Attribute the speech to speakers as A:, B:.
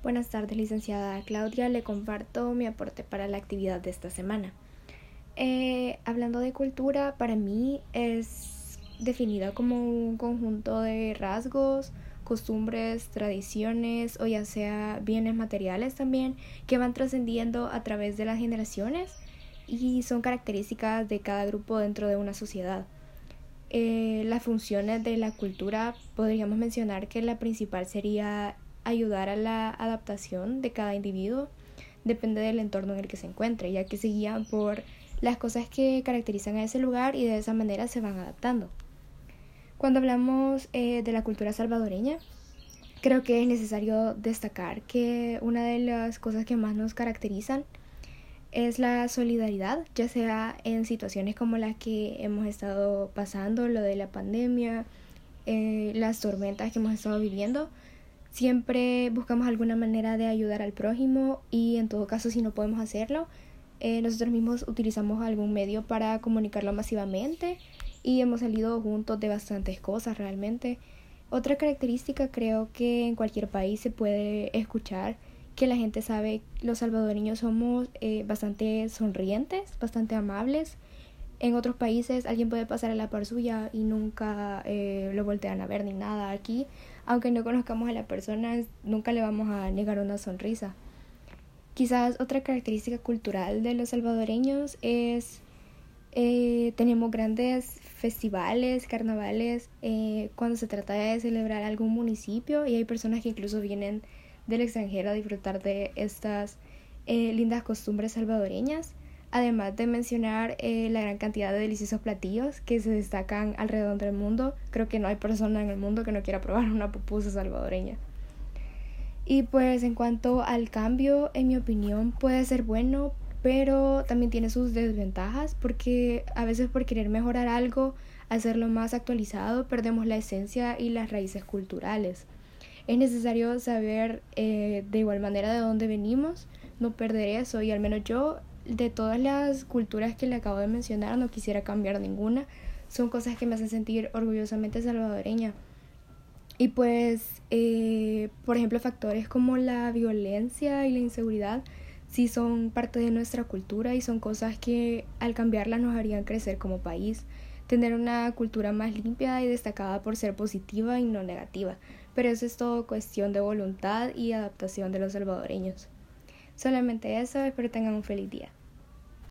A: Buenas tardes, licenciada Claudia. Le comparto mi aporte para la actividad de esta semana. Eh, hablando de cultura, para mí es definida como un conjunto de rasgos, costumbres, tradiciones o ya sea bienes materiales también que van trascendiendo a través de las generaciones y son características de cada grupo dentro de una sociedad. Eh, las funciones de la cultura podríamos mencionar que la principal sería ayudar a la adaptación de cada individuo depende del entorno en el que se encuentre, ya que se guían por las cosas que caracterizan a ese lugar y de esa manera se van adaptando. Cuando hablamos eh, de la cultura salvadoreña, creo que es necesario destacar que una de las cosas que más nos caracterizan es la solidaridad, ya sea en situaciones como las que hemos estado pasando, lo de la pandemia, eh, las tormentas que hemos estado viviendo, Siempre buscamos alguna manera de ayudar al prójimo y en todo caso si no podemos hacerlo, eh, nosotros mismos utilizamos algún medio para comunicarlo masivamente y hemos salido juntos de bastantes cosas realmente. Otra característica creo que en cualquier país se puede escuchar que la gente sabe los salvadoreños somos eh, bastante sonrientes, bastante amables. En otros países alguien puede pasar a la par suya y nunca eh, lo voltean a ver ni nada. Aquí aunque no conozcamos a la persona, nunca le vamos a negar una sonrisa. Quizás otra característica cultural de los salvadoreños es eh, tenemos grandes festivales, carnavales, eh, cuando se trata de celebrar algún municipio y hay personas que incluso vienen del extranjero a disfrutar de estas eh, lindas costumbres salvadoreñas además de mencionar eh, la gran cantidad de deliciosos platillos que se destacan alrededor del mundo. Creo que no hay persona en el mundo que no quiera probar una pupusa salvadoreña. Y pues en cuanto al cambio, en mi opinión, puede ser bueno, pero también tiene sus desventajas porque a veces por querer mejorar algo, hacerlo más actualizado, perdemos la esencia y las raíces culturales. Es necesario saber eh, de igual manera de dónde venimos, no perder eso y al menos yo de todas las culturas que le acabo de mencionar, no quisiera cambiar ninguna. Son cosas que me hacen sentir orgullosamente salvadoreña. Y pues, eh, por ejemplo, factores como la violencia y la inseguridad sí son parte de nuestra cultura y son cosas que al cambiarlas nos harían crecer como país. Tener una cultura más limpia y destacada por ser positiva y no negativa. Pero eso es todo cuestión de voluntad y adaptación de los salvadoreños. Solamente eso, espero tengan un feliz día.